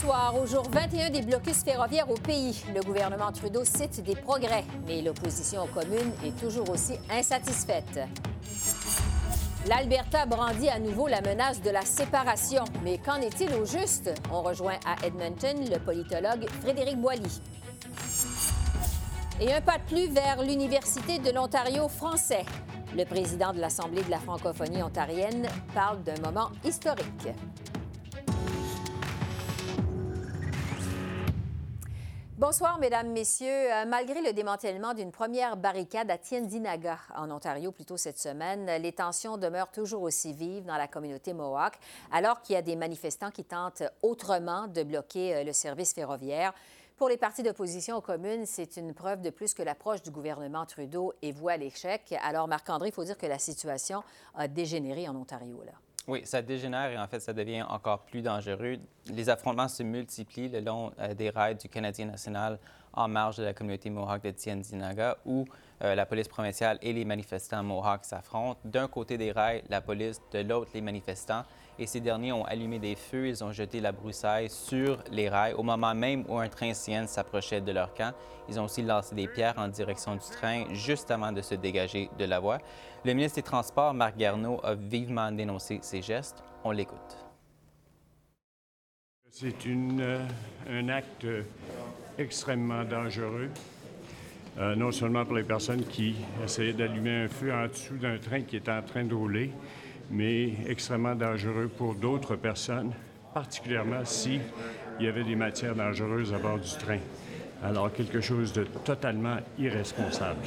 Soir, au jour 21 des blocus ferroviaires au pays, le gouvernement Trudeau cite des progrès, mais l'opposition aux communes est toujours aussi insatisfaite. L'Alberta brandit à nouveau la menace de la séparation, mais qu'en est-il au juste? On rejoint à Edmonton le politologue Frédéric Boilly. Et un pas de plus vers l'Université de l'Ontario français. Le président de l'Assemblée de la francophonie ontarienne parle d'un moment historique. Bonsoir, Mesdames, Messieurs. Euh, malgré le démantèlement d'une première barricade à Tiendinaga, en Ontario, plus tôt cette semaine, les tensions demeurent toujours aussi vives dans la communauté Mohawk, alors qu'il y a des manifestants qui tentent autrement de bloquer euh, le service ferroviaire. Pour les partis d'opposition aux communes, c'est une preuve de plus que l'approche du gouvernement Trudeau est vouée à l'échec. Alors, Marc-André, il faut dire que la situation a dégénéré en Ontario. Là. Oui, ça dégénère et en fait, ça devient encore plus dangereux. Les affrontements se multiplient le long euh, des rails du Canadien national en marge de la communauté Mohawk de Tiendinaga, où euh, la police provinciale et les manifestants Mohawks s'affrontent. D'un côté des rails, la police, de l'autre, les manifestants et ces derniers ont allumé des feux, ils ont jeté la broussaille sur les rails au moment même où un train Sienne s'approchait de leur camp. Ils ont aussi lancé des pierres en direction du train juste avant de se dégager de la voie. Le ministre des Transports, Marc Garneau, a vivement dénoncé ces gestes. On l'écoute. C'est euh, un acte extrêmement dangereux, euh, non seulement pour les personnes qui essayaient d'allumer un feu en dessous d'un train qui est en train de rouler, mais extrêmement dangereux pour d'autres personnes, particulièrement s'il y avait des matières dangereuses à bord du train. Alors, quelque chose de totalement irresponsable.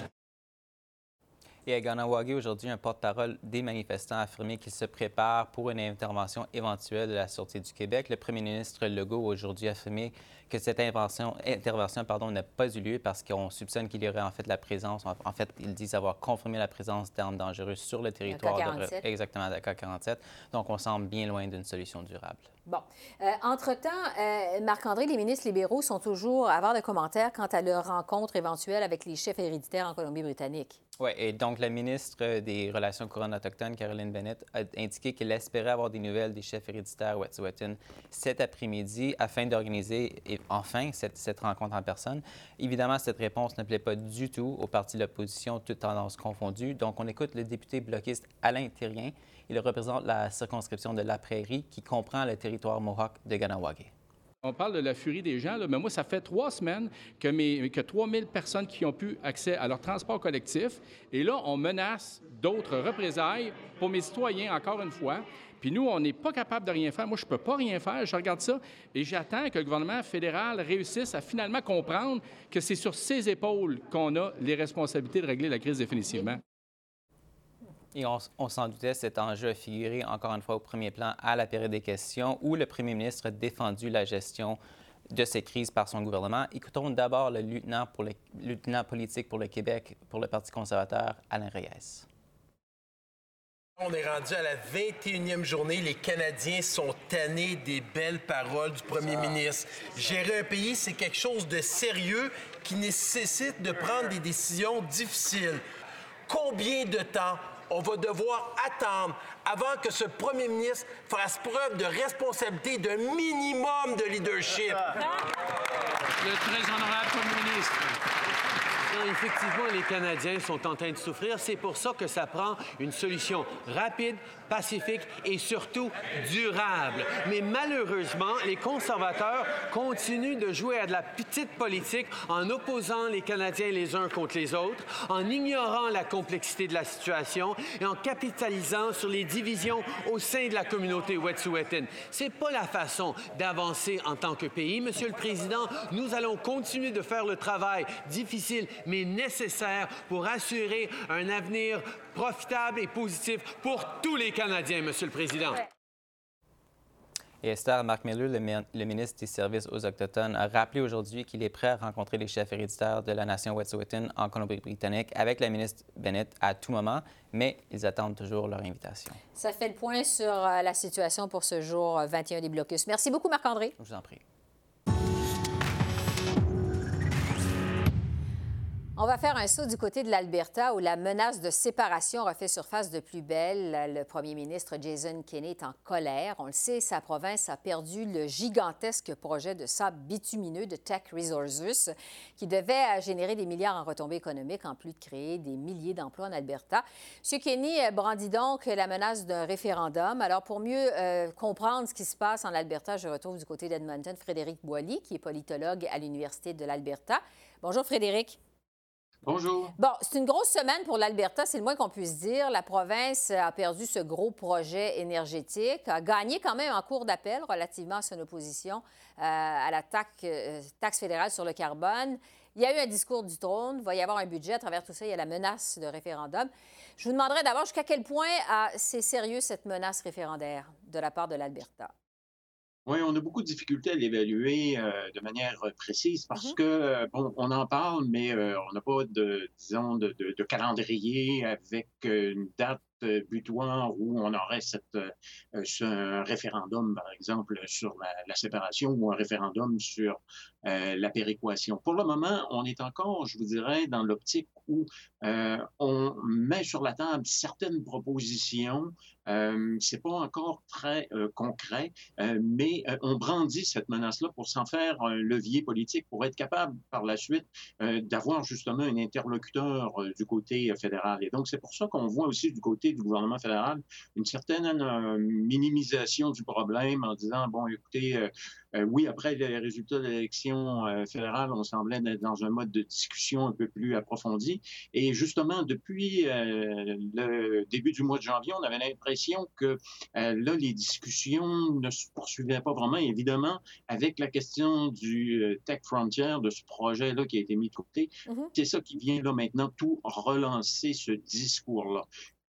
Et à Ganawagi, aujourd'hui, un porte-parole des manifestants a affirmé qu'il se prépare pour une intervention éventuelle de la Sûreté du Québec. Le premier ministre Legault, aujourd'hui, a affirmé que cette intervention, intervention pardon, n'a pas eu lieu parce qu'on soupçonne qu'il y aurait en fait la présence, en fait, ils disent avoir confirmé la présence d'armes dangereuses sur le territoire. De, exactement, d'accord 47. Donc, on semble bien loin d'une solution durable. Bon. Euh, entre-temps, euh, Marc-André, les ministres libéraux sont toujours à avoir de commentaires quant à leur rencontre éventuelle avec les chefs héréditaires en Colombie-Britannique. Oui, et donc la ministre des Relations couronnes autochtones, Caroline Bennett, a indiqué qu'elle espérait avoir des nouvelles des chefs héréditaires Wet'suwet'en cet après-midi afin d'organiser enfin cette, cette, rencontre en personne. Évidemment, cette réponse ne plaît pas du tout au parti de l'opposition, toutes tendances confondues. Donc, on écoute le député bloquiste Alain Thérien. Il représente la circonscription de La Prairie qui comprend le territoire Mohawk de Ganawagé. On parle de la furie des gens, mais moi, ça fait trois semaines que, mes, que 3000 personnes qui ont pu accès à leur transport collectif. Et là, on menace d'autres représailles pour mes citoyens, encore une fois. Puis nous, on n'est pas capable de rien faire. Moi, je ne peux pas rien faire. Je regarde ça et j'attends que le gouvernement fédéral réussisse à finalement comprendre que c'est sur ses épaules qu'on a les responsabilités de régler la crise définitivement. Et on, s'en doutait, cet enjeu a figuré encore une fois au premier plan à la période des questions où le premier ministre a défendu la gestion de ces crises par son gouvernement. Écoutons d'abord le lieutenant, pour le, lieutenant politique pour le Québec, pour le Parti conservateur, Alain Reyes. On est rendu à la 21e journée. Les Canadiens sont tannés des belles paroles du premier ministre. Gérer un pays, c'est quelque chose de sérieux qui nécessite de prendre des décisions difficiles. Combien de temps on va devoir attendre avant que ce premier ministre fasse preuve de responsabilité, d'un minimum de leadership? Le très honorable premier ministre effectivement, les Canadiens sont en train de souffrir. C'est pour ça que ça prend une solution rapide, pacifique et surtout durable. Mais malheureusement, les conservateurs continuent de jouer à de la petite politique en opposant les Canadiens les uns contre les autres, en ignorant la complexité de la situation et en capitalisant sur les divisions au sein de la communauté Wet'suwet'en. C'est pas la façon d'avancer en tant que pays. Monsieur le Président, nous allons continuer de faire le travail difficile mais nécessaire pour assurer un avenir profitable et positif pour tous les Canadiens, Monsieur le Président. Et Esther, Marc Miller, le, ministre des Services aux Autochtones, a rappelé aujourd'hui qu'il est prêt à rencontrer les chefs héréditaires de la nation Wet'suwet'en en Colombie-Britannique avec la ministre Bennett à tout moment, mais ils attendent toujours leur invitation. Ça fait le point sur euh, la situation pour ce jour 21 des blocus. Merci beaucoup, Marc-André. Je vous en prie. On va faire un saut du côté de l'Alberta où la menace de séparation refait surface de plus belle. Le premier ministre Jason Kenney est en colère. On le sait, sa province a perdu le gigantesque projet de sable bitumineux de Tech Resources qui devait générer des milliards en retombées économiques en plus de créer des milliers d'emplois en Alberta. M. Kenney brandit donc la menace d'un référendum. Alors, pour mieux euh, comprendre ce qui se passe en Alberta, je retrouve du côté d'Edmonton Frédéric Boilly, qui est politologue à l'Université de l'Alberta. Bonjour Frédéric. Bonjour. Bon, c'est une grosse semaine pour l'Alberta, c'est le moins qu'on puisse dire. La province a perdu ce gros projet énergétique, a gagné quand même en cours d'appel relativement à son opposition euh, à la euh, taxe, fédérale sur le carbone. Il y a eu un discours du trône, il va y avoir un budget. À travers tout ça, il y a la menace de référendum. Je vous demanderai d'abord jusqu'à quel point c'est sérieux cette menace référendaire de la part de l'Alberta? Oui, on a beaucoup de difficultés à l'évaluer euh, de manière euh, précise parce mm-hmm. que, euh, bon, on en parle, mais on n'a pas de, disons, de, de, calendrier avec une date butoir où on aurait cette, un référendum, par exemple, sur la, séparation ou un référendum sur la péréquation. Pour le moment, on est encore, je vous dirais, dans l'optique où on met sur la table certaines propositions euh, c'est pas encore très euh, concret, euh, mais euh, on brandit cette menace-là pour s'en faire un levier politique, pour être capable par la suite d'avoir justement un interlocuteur du côté fédéral. Et donc, c'est pour ça qu'on voit aussi du côté du gouvernement fédéral une certaine minimisation du problème en disant, bon, écoutez, euh, oui, après les résultats de l'élection euh, fédérale, on semblait être dans un mode de discussion un peu plus approfondi. Et justement, depuis euh, le début du mois de janvier, on avait l'impression que là, les discussions ne se poursuivaient pas vraiment. Évidemment, avec la question du Tech Frontier, de ce projet-là qui a été mis de côté, mm-hmm. c'est ça qui vient là maintenant tout relancer ce discours-là.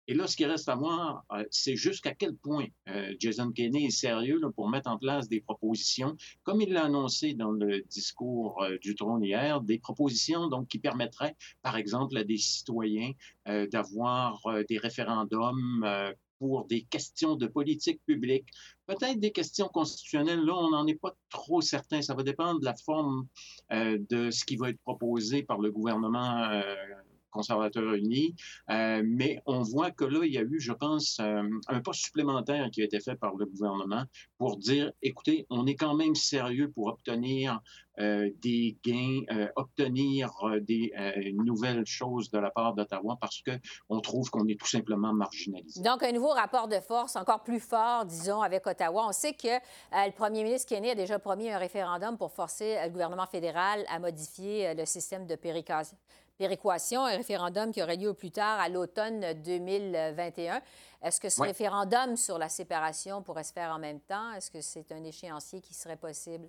Et là, ce qui reste à voir, euh, c'est jusqu'à quel point euh, Jason Kenney est sérieux pour mettre en place des propositions, comme il l'a annoncé dans le discours euh, du trône hier, des propositions donc qui permettraient, par exemple, à des citoyens d'avoir des référendums pour des questions de politique publique, peut-être des questions constitutionnelles. Là, on n'en est pas trop certain. Ça va dépendre de la forme de ce qui va être proposé par le gouvernement conservateurs unis. Euh, mais on voit que là, il y a eu, je pense, euh, un pas supplémentaire qui a été fait par le gouvernement pour dire, écoutez, on est quand même sérieux pour obtenir euh, des gains, obtenir des nouvelles choses de la part d'Ottawa parce qu'on trouve qu'on est tout simplement marginalisé. Donc, un nouveau rapport de force encore plus fort, disons, avec Ottawa. On sait que le premier ministre Kenney a déjà promis un référendum pour forcer le gouvernement fédéral à modifier le système de péréquation péréquation, un référendum qui aurait lieu au plus tard à l'automne 2021. Est-ce que ce référendum sur la séparation pourrait se faire en même temps? Est-ce que c'est un échéancier qui serait possible?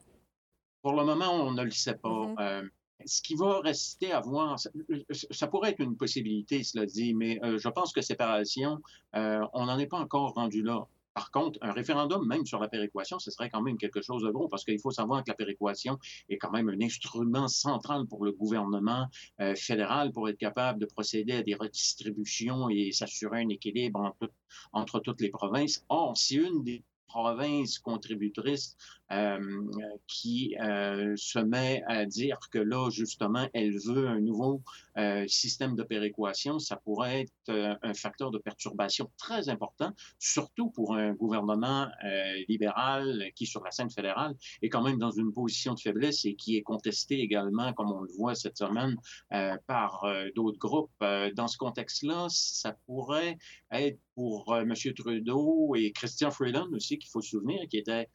Pour le moment, on ne le sait pas. Mm-hmm. Euh, ce qui va rester à voir, ça, pourrait être une possibilité, cela dit, mais euh, je pense que séparation, euh, on n'en est pas encore rendu là. Par contre, un référendum, même sur la péréquation, ce serait quand même quelque chose de gros, parce qu'il faut savoir que la péréquation est quand même un instrument central pour le gouvernement euh, fédéral pour être capable de procéder à des redistributions et s'assurer un équilibre entre, entre toutes les provinces. Or, si une des provinces contributrices euh, qui euh, se met à dire que là, justement, elle veut un nouveau euh, système de péréquation, ça pourrait être un facteur de perturbation très important, surtout pour un gouvernement libéral qui, sur la scène fédérale, est quand même dans une position de faiblesse et qui est contesté également, comme on le voit cette semaine, par d'autres groupes. dans ce contexte-là, ça pourrait être pour M. Trudeau et Christian Freeland aussi, qu'il faut se souvenir, qui était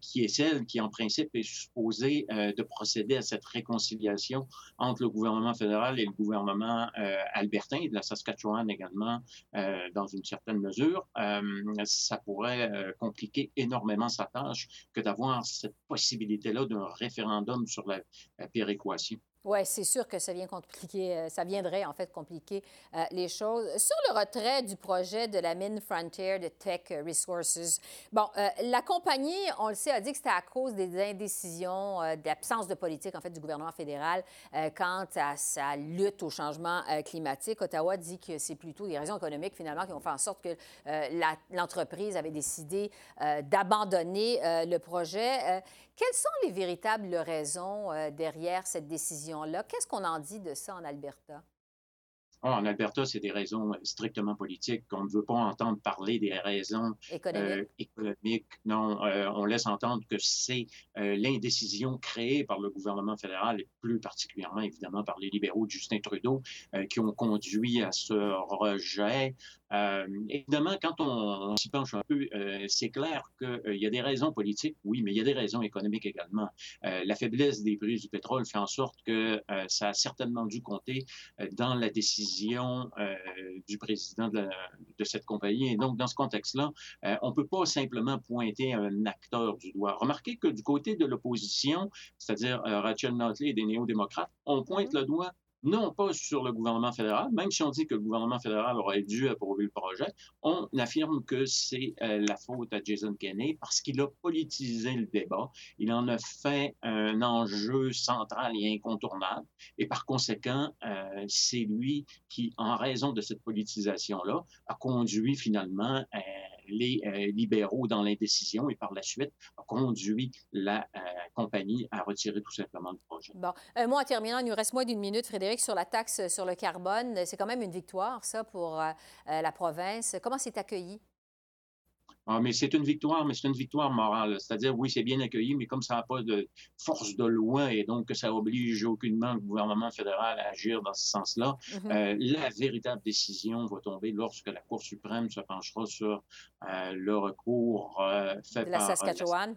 qui est celle qui, en principe, est supposée euh, de procéder à cette réconciliation entre le gouvernement fédéral et le gouvernement euh, albertain et de la Saskatchewan également, euh, dans une certaine mesure. ça pourrait compliquer énormément sa tâche que d'avoir cette possibilité-là d'un référendum sur la, péréquation. Oui, c'est sûr que ça vient compliquer, euh, ça viendrait en fait compliquer euh, les choses. Sur le retrait du projet de la mine Frontier de Tech Resources, bon, euh, la compagnie, on le sait, a dit que c'était à cause des indécisions, d'absence de politique en fait du gouvernement fédéral quant à sa lutte au changement climatique. Ottawa dit que c'est plutôt des raisons économiques finalement qui ont fait en sorte que l'entreprise avait décidé d'abandonner le projet. Quelles sont les véritables raisons euh, derrière cette décision-là? Qu'est-ce qu'on en dit de ça en Alberta? Ah, en Alberta, c'est des raisons strictement politiques. On ne veut pas entendre parler des raisons euh, économiques. Non, euh, on laisse entendre que c'est l'indécision créée par le gouvernement fédéral et plus particulièrement, évidemment, par les libéraux de Justin Trudeau qui ont conduit à ce rejet euh, évidemment, quand on, s'y penche un peu, euh, c'est clair qu'il euh, y a des raisons politiques, oui, mais il y a des raisons économiques également. la faiblesse des prix du pétrole fait en sorte que ça a certainement dû compter dans la décision du président de, de, cette compagnie. Et donc, dans ce contexte-là, on ne peut pas simplement pointer un acteur du doigt. Remarquez que du côté de l'opposition, c'est-à-dire Rachel Notley et des néo-démocrates, on pointe mm-hmm. le doigt non pas sur le gouvernement fédéral, même si on dit que le gouvernement fédéral aurait dû approuver le projet, on affirme que c'est euh, la faute à Jason Kenney parce qu'il a politisé le débat, il en a fait un enjeu central et incontournable, et par conséquent, euh, c'est lui qui, en raison de cette politisation-là, a conduit finalement euh, les euh, libéraux dans l'indécision et par la suite a conduit la euh, compagnie à retirer tout simplement le projet. Bon, un en terminant, il nous reste moins d'une minute, Frédéric, sur la taxe sur le carbone. C'est quand même une victoire, ça, pour euh, la province. Comment c'est accueilli? Ah, mais c'est une victoire, mais c'est une victoire morale. C'est-à-dire, oui, c'est bien accueilli, mais comme ça n'a pas de force de loi et donc que ça oblige aucunement le gouvernement fédéral à agir dans ce sens-là, mm-hmm. euh, la véritable décision va tomber lorsque la Cour suprême se penchera sur euh, le recours euh, fait de la Saskatchewan.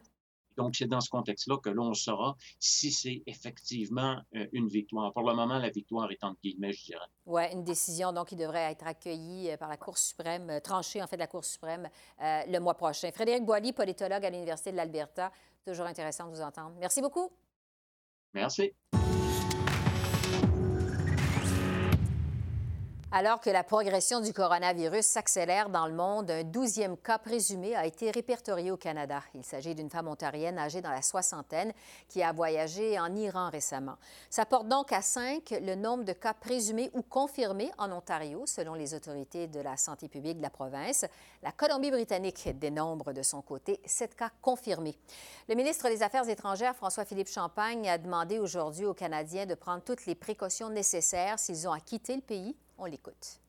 Donc, c'est dans ce contexte-là que l'on saura si c'est effectivement euh, une victoire. Pour le moment, la victoire est entre guillemets, je dirais. Oui, une décision donc qui devrait être accueillie euh, par la Cour suprême, euh, tranchée en fait de la Cour suprême le mois prochain. Frédéric Boilly, politologue à l'Université de l'Alberta. Toujours intéressant de vous entendre. Merci beaucoup. Merci. Alors que la progression du coronavirus s'accélère dans le monde, un douzième cas présumé a été répertorié au Canada. Il s'agit d'une femme ontarienne âgée dans la soixantaine qui a voyagé en Iran récemment. Ça porte donc à cinq le nombre de cas présumés ou confirmés en Ontario, selon les autorités de la santé publique de la province. La Colombie-Britannique dénombre de son côté sept cas confirmés. Le ministre des Affaires étrangères, François-Philippe Champagne, a demandé aujourd'hui aux Canadiens de prendre toutes les précautions nécessaires s'ils ont à quitter le pays on l'écoute.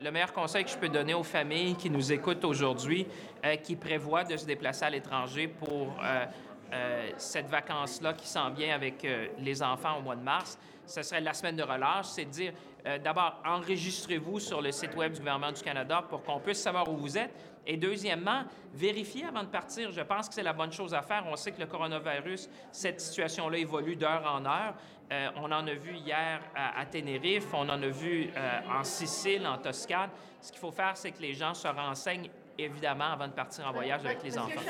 Le meilleur conseil que je peux donner aux familles qui nous écoutent aujourd'hui, euh, qui prévoient de se déplacer à l'étranger pour euh, euh, cette vacance-là qui s'en vient avec les enfants au mois de mars, ce serait la semaine de relâche, c'est de dire d'abord, enregistrez-vous sur le site Web du gouvernement du Canada pour qu'on puisse savoir où vous êtes. Et deuxièmement, vérifiez avant de partir. Je pense que c'est la bonne chose à faire. On sait que le coronavirus, cette situation-là évolue d'heure en heure. Euh, on en a vu hier à, Tenerife, on en a vu euh, en Sicile, en Toscane. Ce qu'il faut faire, c'est que les gens se renseignent, évidemment, avant de partir en voyage avec les enfants.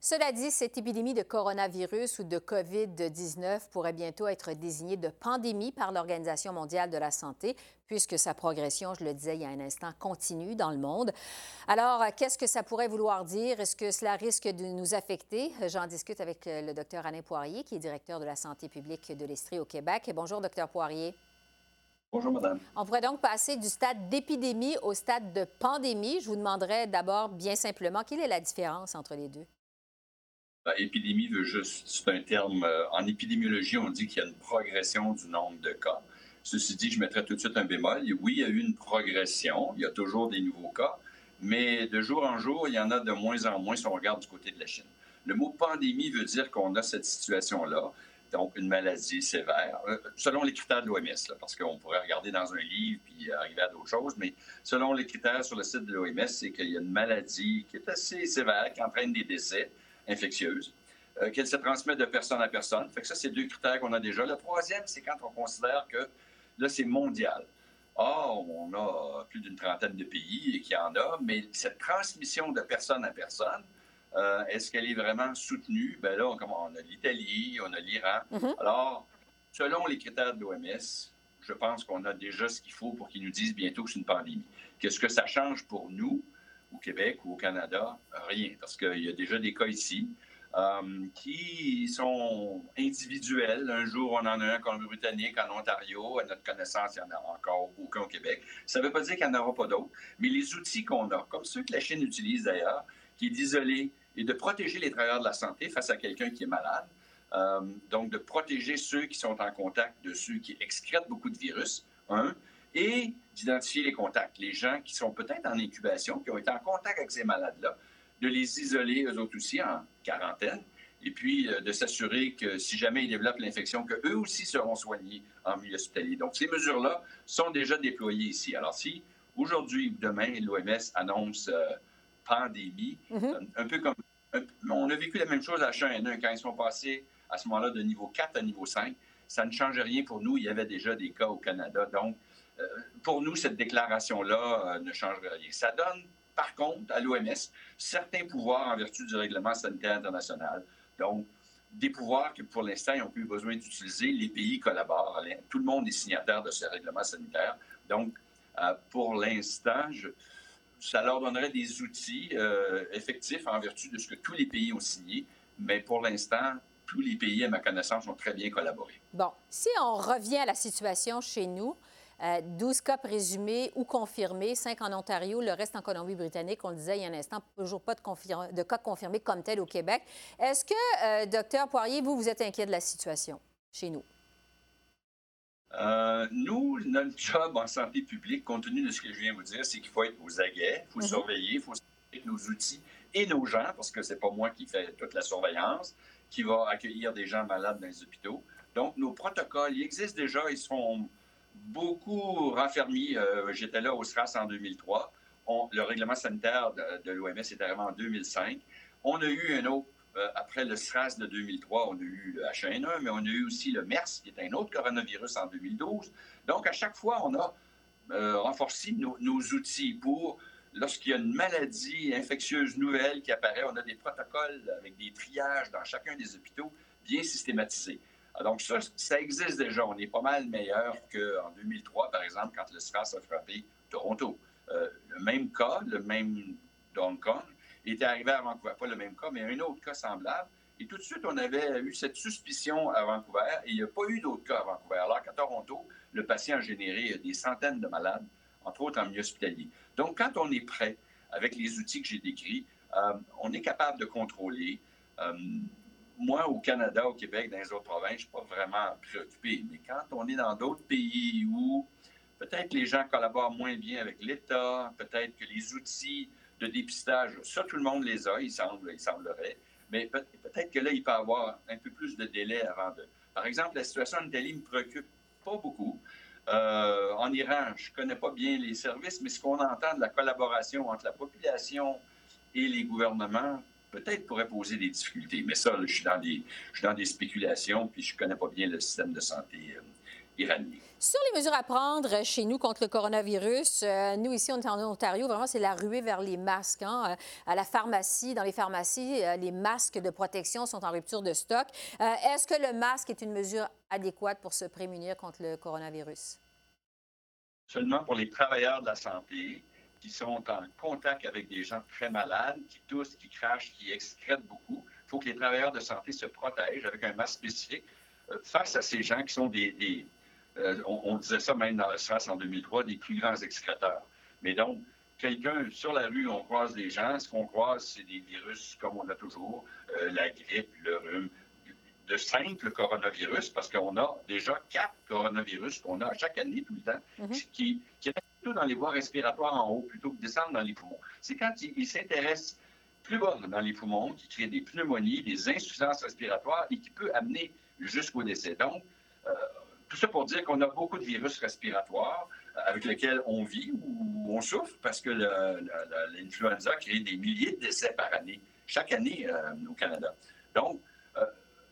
Cela dit, cette épidémie de coronavirus ou de COVID-19 pourrait bientôt être désignée de pandémie par l'Organisation mondiale de la santé, puisque sa progression, je le disais il y a un instant, continue dans le monde. Alors, qu'est-ce que ça pourrait vouloir dire? Est-ce que cela risque de nous affecter? J'en discute avec euh, le docteur Alain Poirier, qui est directeur de la santé publique de l'Estrie au Québec. Bonjour, docteur Poirier. Bonjour, madame. On pourrait donc passer du stade d'épidémie au stade de pandémie. Je vous demanderais d'abord, bien simplement, quelle est la différence entre les deux? Ben, épidémie veut juste, c'est un terme, euh, en épidémiologie, on dit qu'il y a une progression du nombre de cas. Ceci dit, je mettrai tout de suite un bémol. Oui, il y a eu une progression, il y a toujours des nouveaux cas, mais de jour en jour, il y en a de moins en moins si on regarde du côté de la Chine. Le mot pandémie veut dire qu'on a cette situation-là, donc une maladie sévère, euh, selon les critères de l'OMS, parce qu'on pourrait regarder dans un livre puis arriver à d'autres choses, mais selon les critères sur le site de l'OMS, c'est qu'il y a une maladie qui est assez sévère, qui entraîne des décès, infectieuse, euh, qu'elle se transmet de personne à personne. Fait que ça, c'est deux critères qu'on a déjà. Le troisième, c'est quand on considère que là, c'est mondial. Or, on a plus d'une trentaine de pays qui en a, mais cette transmission de personne à personne, euh, est-ce qu'elle est vraiment soutenue? Ben là, on, on a l'Italie, on a l'Iran. Mhm. Alors, selon les critères de l'OMS, je pense qu'on a déjà ce qu'il faut pour qu'ils nous disent bientôt que c'est une pandémie. Qu'est-ce que ça change pour nous, au Québec ou au Canada? Rien, parce qu'il y a déjà des cas ici. euh, qui sont individuels. Un jour, on en a un en Colombie-Britannique, en Ontario. À notre connaissance, il n'y en a encore aucun au Québec. Ça ne veut pas dire qu'il n'y en aura pas d'autres. Mais les outils qu'on a, comme ceux que la Chine utilise d'ailleurs, qui est d'isoler et de protéger les travailleurs de la santé face à quelqu'un qui est malade, euh, donc, de protéger ceux qui sont en contact de ceux qui excrètent beaucoup de virus, un, et d'identifier les contacts, les gens qui sont peut-être en incubation, qui ont été en contact avec ces malades-là, de les isoler, eux autres aussi, en quarantaine, et puis euh, de s'assurer que si jamais ils développent l'infection, qu'eux aussi seront soignés en milieu hospitalier. Donc, ces mesures-là sont déjà déployées ici. Alors, si aujourd'hui ou demain, l'OMS annonce euh, pandémie, Mhm. un peu comme... un- on a vécu la même chose à H1N1 quand ils sont passés à ce moment-là de niveau 4 à niveau 5. Ça ne change rien pour nous. Il y avait déjà des cas au Canada. Donc, pour nous, cette déclaration-là euh, ne changerait rien. Ça donne, par contre, à l'OMS certains pouvoirs en vertu du règlement sanitaire international. Donc, des pouvoirs que pour l'instant, ils n'ont plus besoin d'utiliser. Les pays collaborent. Tout le monde est signataire de ce règlement sanitaire. Donc, euh, pour l'instant, ça leur donnerait des outils euh, effectifs en vertu de ce que tous les pays ont signé. Mais pour l'instant, tous les pays, à ma connaissance, ont très bien collaboré. Bon, si on revient à la situation chez nous, euh, 12 cas présumés ou confirmés, 5 en Ontario, le reste en Colombie-Britannique. On le disait il y a un instant, toujours pas de, confir- de cas confirmés comme tel au Québec. Est-ce que, euh, docteur Poirier, vous, vous êtes inquiet de la situation chez nous? Euh, nous, notre job en santé publique, compte tenu de ce que je viens de vous dire, c'est qu'il faut être aux aguets, il faut Mhm. surveiller, il faut surveiller nos outils et nos gens, parce que c'est pas moi qui fais toute la surveillance, qui va accueillir des gens malades dans les hôpitaux. Donc, nos protocoles, ils existent déjà, ils sont beaucoup raffermis. Euh, J'étais là au SRAS en 2003. On- le règlement sanitaire de, l'OMS est arrivé en 2005. On a eu un autre, euh, après le SRAS de 2003, on a eu le H1N1, mais on a eu aussi le MERS, qui est un autre coronavirus en 2012. Donc, à chaque fois, on a euh, renforcé nos outils pour, lorsqu'il y a une maladie infectieuse nouvelle qui apparaît, on a des protocoles avec des triages dans chacun des hôpitaux bien systématisés. Ah, Donc, ça, ça existe déjà. On est pas mal meilleur qu'en 2003, par exemple, quand le SRAS a frappé Toronto. Euh, le même cas, le même Hong Kong, était arrivé à Vancouver. Pas le même cas, mais un autre cas semblable. Et tout de suite, on avait eu cette suspicion à Vancouver et il n'y a pas eu d'autres cas à Vancouver. Alors qu'à Toronto, le patient a généré des centaines de malades, entre autres en milieu hospitalier. Donc, quand on est prêt avec les outils que j'ai décrits, euh, on est capable de contrôler. Euh, moi, au Canada, au Québec, dans les autres provinces, je ne suis pas vraiment préoccupé. Mais quand on est dans d'autres pays où peut-être les gens collaborent moins bien avec l'État, peut-être que les outils de dépistage, ça, tout le monde les a, il, semble, il semblerait. Mais peut- peut-être que là, il peut y avoir un peu plus de délai avant de. Par exemple, la situation en Italie me préoccupe pas beaucoup. Euh, en Iran, je ne connais pas bien les services, mais ce qu'on entend de la collaboration entre la population et les gouvernements, peut-être pourrait poser des difficultés. Mais ça, là, je, suis dans des, je suis dans des spéculations, puis je ne connais pas bien le système de santé euh, iranien. Sur les mesures à prendre chez nous contre le coronavirus, euh, nous ici, on est en Ontario, vraiment, c'est la ruée vers les masques. hein. Euh, À la pharmacie, dans les pharmacies, euh, les masques de protection sont en rupture de stock. Euh, Est-ce que le masque est une mesure adéquate pour se prémunir contre le coronavirus? Seulement pour les travailleurs de la santé qui sont en contact avec des gens très malades, qui toussent, qui crachent, qui excrètent beaucoup. Il faut que les travailleurs de santé se protègent avec un masque spécifique euh, face à ces gens qui sont des, des, euh, on, on disait ça même dans le SRAS en 2003, des plus grands excréteurs. Mais donc, quelqu'un sur la rue, on croise des gens, ce qu'on croise, c'est des virus comme on a toujours, euh, la grippe, le rhume, de simples coronavirus, parce qu'on a déjà quatre coronavirus qu'on a chaque année, tout le temps, Mhm. qui, qui restent dans les voies respiratoires en haut, plutôt que descendre dans les poumons. C'est quand ils ils s'intéressent plus bas dans les poumons, qui créent des pneumonies, des insuffisances respiratoires et qui peut amener jusqu'au décès. Donc, euh, tout ça pour dire qu'on a beaucoup de virus respiratoires euh, avec lesquels on vit ou on souffre parce que l'influenza crée des milliers de décès par année, chaque année euh, au Canada. Donc,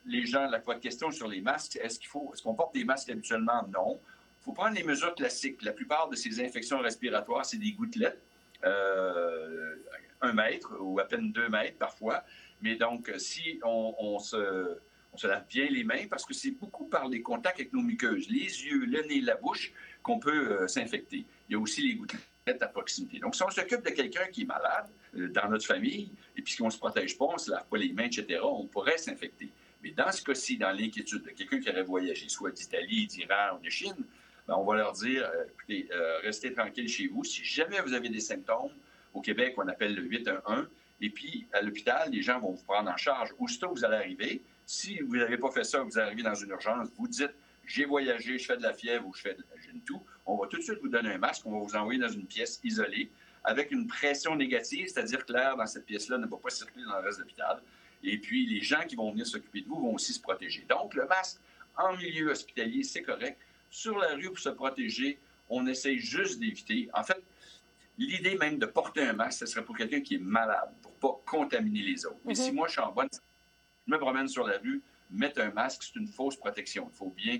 les gens, la question sur les masques, est-ce qu'il faut, est-ce qu'on porte des masques habituellement? Non. Faut prendre les mesures classiques. La plupart de ces infections respiratoires, c'est des gouttelettes. Euh, un mètre ou à peine deux mètres parfois. Mais donc, si on, se, lave bien les mains, parce que c'est beaucoup par les contacts avec nos muqueuses, les yeux, le nez, la bouche, qu'on peut s'infecter. Il y a aussi les gouttelettes à proximité. Donc, si on s'occupe de quelqu'un qui est malade dans notre famille, et puis qu'on ne se protège pas, on ne se lave pas les mains, etc., on pourrait s'infecter. Mais dans ce cas-ci, dans l'inquiétude de quelqu'un qui aurait voyagé, soit d'Italie, d'Iran ou de Chine, on va leur dire, euh, écoutez, euh, restez tranquille chez vous. Si jamais vous avez des symptômes, au Québec, on appelle le 811, et puis à l'hôpital, les gens vont vous prendre en charge. Aussitôt vous allez arriver, si vous n'avez pas fait ça, vous arrivez dans une urgence, vous dites, j'ai voyagé, je fais de la fièvre ou je fais de, toux, on va tout de suite vous donner un masque, on va vous envoyer dans une pièce isolée avec une pression négative, c'est-à-dire que l'air dans cette pièce-là ne va pas circuler dans le reste de l'hôpital. Et puis, les gens qui vont venir s'occuper de vous vont aussi se protéger. Donc, le masque en milieu hospitalier, c'est correct. Sur la rue, pour se protéger, on essaye juste d'éviter. En fait, l'idée même de porter un masque, ce serait pour quelqu'un qui est malade, pour ne pas contaminer les autres. Mais si mhm. moi, je suis en bonne je me promène sur la rue, mettre un masque, c'est une fausse protection. Il faut bien,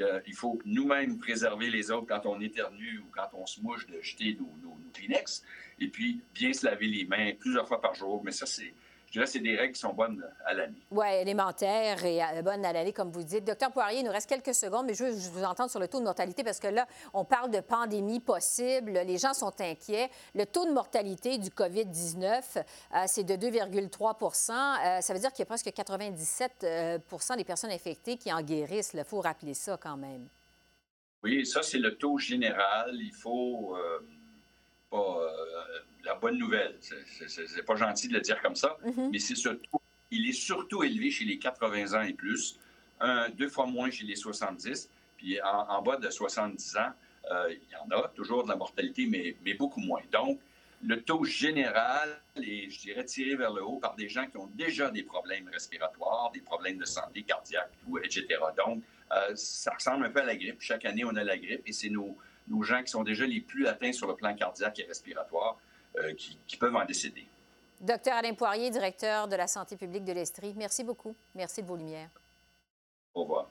euh, il faut nous-mêmes préserver les autres quand on éternue ou quand on se mouche de jeter nos, nos, nos Kleenex. Et puis, bien se laver les mains plusieurs fois par jour. Mais ça, c'est je dirais c'est des règles qui sont bonnes à l'année. Oui, élémentaires et euh, bonnes à l'année, comme vous dites. Docteur Poirier, il nous reste quelques secondes, mais je veux vous entendre sur le taux de mortalité parce que là, on parle de pandémie possible. Les gens sont inquiets. Le taux de mortalité du COVID-19, euh, c'est de 2,3% euh, Ça veut dire qu'il y a presque 97% des personnes infectées qui en guérissent. Il faut rappeler ça quand même. Oui, ça, c'est le taux général. Il faut pas la bonne nouvelle. C'est pas gentil de le dire comme ça, mm-hmm. mais c'est surtout, il est surtout élevé chez les 80 ans et plus, un, deux fois moins chez les 70, puis en, bas de 70 ans, euh, il y en a toujours de la mortalité, mais, mais beaucoup moins. Donc, le taux général est, je dirais, tiré vers le haut par des gens qui ont déjà des problèmes respiratoires, des problèmes de santé cardiaque, etc. Donc, euh, ça ressemble un peu à la grippe. Chaque année, on a la grippe et c'est nos, nos gens qui sont déjà les plus atteints sur le plan cardiaque et respiratoire euh, qui, peuvent en décéder. Docteur Alain Poirier, directeur de la santé publique de l'Estrie, merci beaucoup. Merci de vos lumières. Au revoir.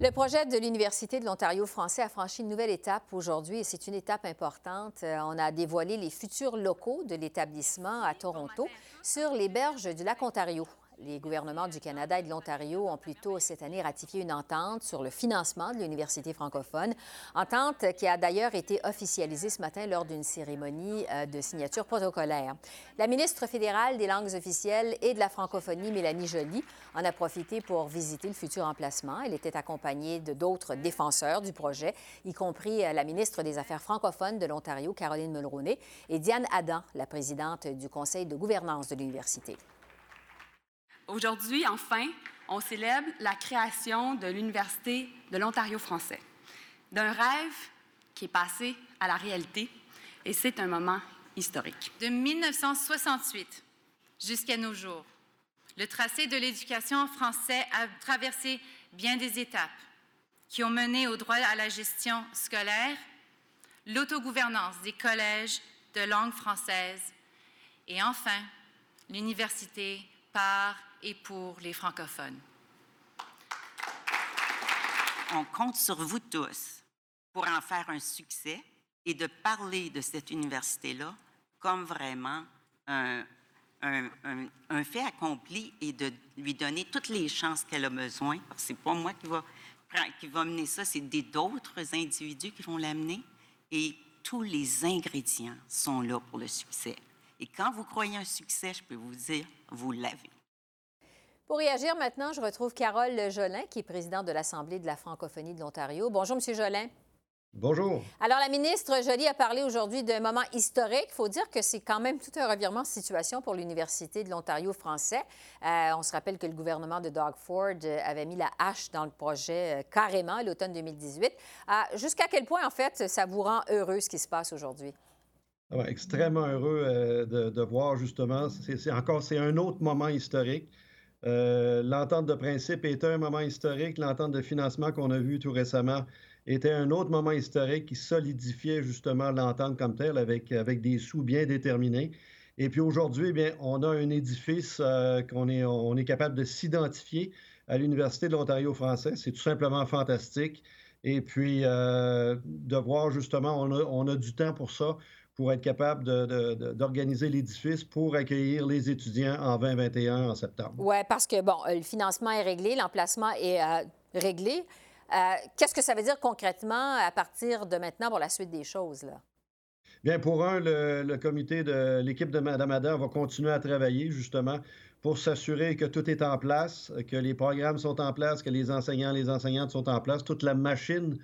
Le projet de l'Université de l'Ontario français a franchi une nouvelle étape aujourd'hui et c'est une étape importante. Euh, on a dévoilé les futurs locaux de l'établissement à Toronto sur les berges du lac Ontario. Les gouvernements du Canada et de l'Ontario ont plus tôt cette année ratifié une entente sur le financement de l'université francophone, entente qui a d'ailleurs été officialisée ce matin lors d'une cérémonie euh, de signature protocolaire. La ministre fédérale des langues officielles et de la francophonie, Mélanie Joly, en a profité pour visiter le futur emplacement. Elle était accompagnée de d'autres défenseurs du projet, y compris euh, la ministre des Affaires francophones de l'Ontario, Caroline Mulroney, et Diane Adam, la présidente du conseil de gouvernance de l'université. Aujourd'hui, enfin, on célèbre la création de l'Université de l'Ontario français, d'un rêve qui est passé à la réalité, et c'est un moment historique. De 1968 jusqu'à nos jours, le tracé de l'éducation en français a traversé bien des étapes qui ont mené au droit à la gestion scolaire, l'autogouvernance des collèges de langue française et enfin l'université par et pour les francophones. On compte sur vous tous pour en faire un succès et de parler de cette université-là comme vraiment un, fait accompli et de lui donner toutes les chances qu'elle a besoin. Ce n'est pas moi qui va, qui va mener ça, c'est d'autres individus qui vont l'amener. Et tous les ingrédients sont là pour le succès. Et quand vous croyez un succès, je peux vous dire, vous l'avez. Pour réagir maintenant, je retrouve Carole Jolin, qui est présidente de l'Assemblée de la francophonie de l'Ontario. Bonjour, M. Jolin. Bonjour. Alors, la ministre Joly a parlé aujourd'hui d'un moment historique. Il faut dire que c'est quand même tout un revirement de situation pour l'Université de l'Ontario français. Euh, on se rappelle que le gouvernement de Doug Ford euh, avait mis la hache dans le projet euh, carrément à l'automne 2018. Jusqu'à quel point, en fait, ça vous rend heureux ce qui se passe aujourd'hui? Ah extrêmement heureux de, de, voir justement. C'est encore c'est un autre moment historique. Euh, l'entente de principe était un moment historique. L'entente de financement qu'on a vu tout récemment était un autre moment historique qui solidifiait justement l'entente comme telle avec, avec des sous bien déterminés. Et puis aujourd'hui, eh bien, on a un édifice euh, qu'on est, on est capable de s'identifier à l'Université de l'Ontario français. C'est tout simplement fantastique. Et puis, de voir justement, on a, on a, du temps pour ça, pour être capable d'organiser l'édifice pour accueillir les étudiants en 2021 en septembre. Oui, parce que, bon, le financement est réglé, l'emplacement est réglé. Qu'est-ce que ça veut dire concrètement à partir de maintenant pour la suite des choses, là? Bien, pour un, le, comité de l'équipe de Mme Adam va continuer à travailler justement pour s'assurer que tout est en place, que les programmes sont en place, que les enseignants, les enseignantes sont en place, toute la machine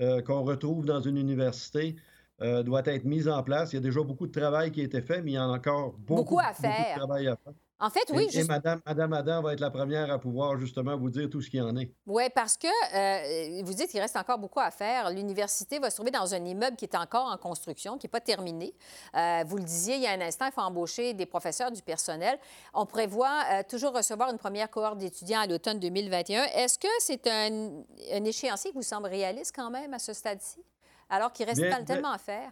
euh, qu'on retrouve dans une université euh, doit être mise en place. Il y a déjà beaucoup de travail qui a été fait, mais il y en a encore beaucoup, à faire. Beaucoup de travail à faire. En fait, oui. Et, Madame, Madame Adam va être la première à pouvoir justement vous dire tout ce qu'il en est. Oui, parce que euh, vous dites qu'il reste encore beaucoup à faire. L'université va se trouver dans un immeuble qui est encore en construction, qui n'est pas terminé. Euh, vous le disiez il y a un instant, il faut embaucher des professeurs, du personnel. On prévoit euh, toujours recevoir une première cohorte d'étudiants à l'automne 2021. Est-ce que c'est un, échéancier qui vous semble réaliste quand même à ce stade-ci, alors qu'il reste tellement à faire?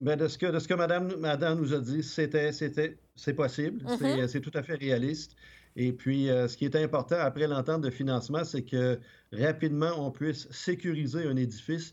Bien, de ce que, de ce que Madame, Madame nous a dit, c'était, c'était, c'est possible, mm-hmm. c'est, tout à fait réaliste. Et puis, euh, ce qui est important après l'entente de financement, c'est que rapidement, on puisse sécuriser un édifice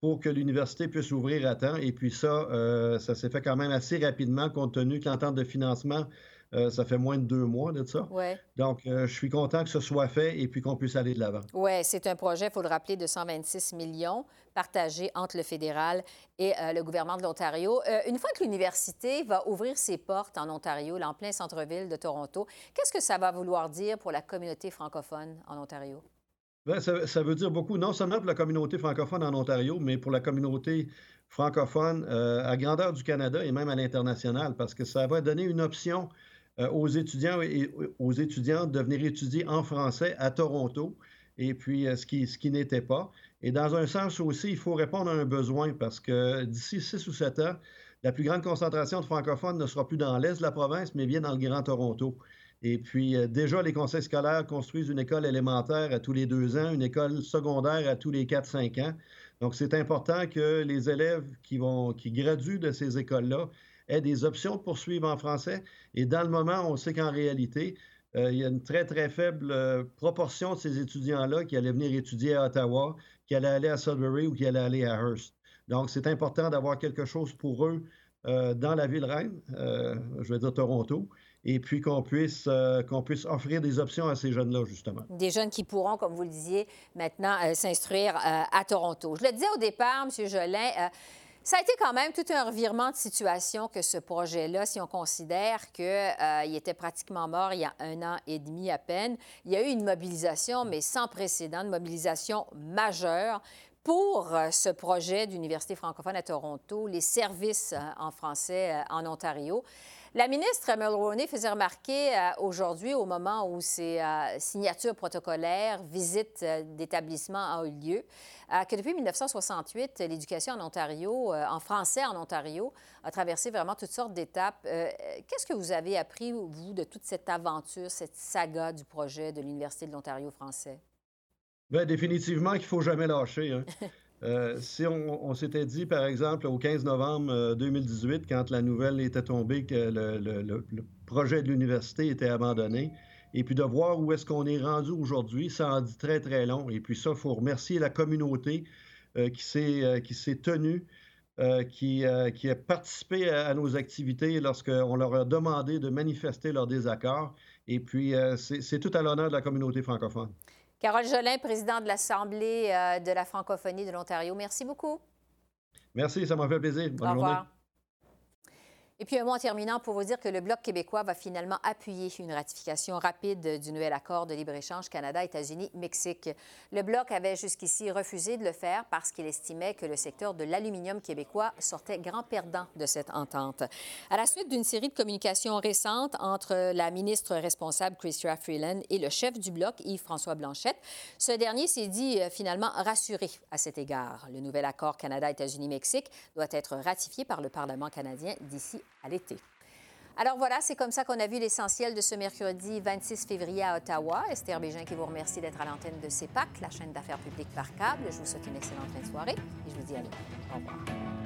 pour que l'université puisse ouvrir à temps. Et puis ça, euh, ça s'est fait quand même assez rapidement, compte tenu que l'entente de financement euh, ça fait moins de deux mois de ça. Ouais. Donc, euh, je suis content que ce soit fait et puis qu'on puisse aller de l'avant. Oui, c'est un projet, il faut le rappeler, de 126 millions partagés entre le fédéral et euh, le gouvernement de l'Ontario. une fois que l'université va ouvrir ses portes en Ontario, là, en plein centre-ville de Toronto, qu'est-ce que ça va vouloir dire pour la communauté francophone en Ontario? Bien, ça, ça, veut dire beaucoup, non seulement pour la communauté francophone en Ontario, mais pour la communauté francophone à grandeur du Canada et même à l'international, parce que ça va donner une option aux étudiants et aux étudiantes de venir étudier en français à Toronto, et puis euh, ce qui, ce qui n'était pas. Et dans un sens aussi, il faut répondre à un besoin parce que d'ici six ou sept ans, la plus grande concentration de francophones ne sera plus dans l'est de la province, mais bien dans le Grand Toronto. Et puis, euh, déjà, les conseils scolaires construisent une école élémentaire à tous les deux ans, une école secondaire à tous les quatre, cinq ans. Donc, c'est important que les élèves qui, vont, qui graduent de ces écoles-là aient des options de poursuivre en français. Et dans le moment, on sait qu'en réalité, euh, il y a une très, très faible euh, proportion de ces étudiants-là qui allaient venir étudier à Ottawa, qui allaient aller à Sudbury ou qui allaient aller à Hearst. Donc, c'est important d'avoir quelque chose pour eux euh, dans la ville reine, je vais dire Toronto, et puis qu'on puisse, qu'on puisse offrir des options à ces jeunes-là, justement. Des jeunes qui pourront, comme vous le disiez, maintenant s'instruire à Toronto. Je le disais au départ, M. Jolin, ça a été quand même tout un revirement de situation que ce projet-là, si on considère qu'il euh, était pratiquement mort il y a un an et demi à peine. Il y a eu une mobilisation, mais sans précédent, une mobilisation majeure pour euh, ce projet d'Université francophone à Toronto, les services euh, en français en Ontario. La ministre Mulroney faisait remarquer euh, aujourd'hui, au moment où ces euh, signatures protocolaires, visites euh, d'établissements ont eu lieu, que depuis 1968, l'éducation en Ontario, en français en Ontario, a traversé vraiment toutes sortes d'étapes. Qu'est-ce que vous avez appris, vous, de toute cette aventure, cette saga du projet de l'Université de l'Ontario français? Bien, définitivement qu'il ne faut jamais lâcher. Hein. Euh, si on, s'était dit, par exemple, au 15 novembre 2018, euh, quand la nouvelle était tombée que le, projet de l'université était abandonné, et puis de voir où est-ce qu'on est rendu aujourd'hui, ça en dit très, très long. Et puis ça, il faut remercier la communauté euh, qui s'est tenue, qui, qui, a participé à, à nos activités lorsqu'on leur a demandé de manifester leur désaccord. Et puis, c'est tout à l'honneur de la communauté francophone. Carole Jolin, présidente de l'Assemblée euh, de la francophonie de l'Ontario. Merci beaucoup. Merci, ça m'a fait plaisir. Bonne Au revoir. Et puis un mot en terminant pour vous dire que le Bloc québécois va finalement appuyer une ratification rapide du nouvel accord de libre-échange Canada-États-Unis-Mexique. Le Bloc avait jusqu'ici refusé de le faire parce qu'il estimait que le secteur de l'aluminium québécois sortait grand perdant de cette entente. À la suite d'une série de communications récentes entre la ministre responsable Chrystia Freeland et le chef du Bloc Yves-François Blanchette, ce dernier s'est dit euh, finalement rassuré à cet égard. Le nouvel accord Canada-États-Unis-Mexique doit être ratifié par le Parlement canadien d'ici Alors voilà, c'est comme ça qu'on a vu l'essentiel de ce mercredi 26 février à Ottawa. Esther Bégin qui vous remercie d'être à l'antenne de CEPAC, la chaîne d'affaires publiques par câble. Je vous souhaite une excellente fin de soirée et je vous dis à demain. Au revoir.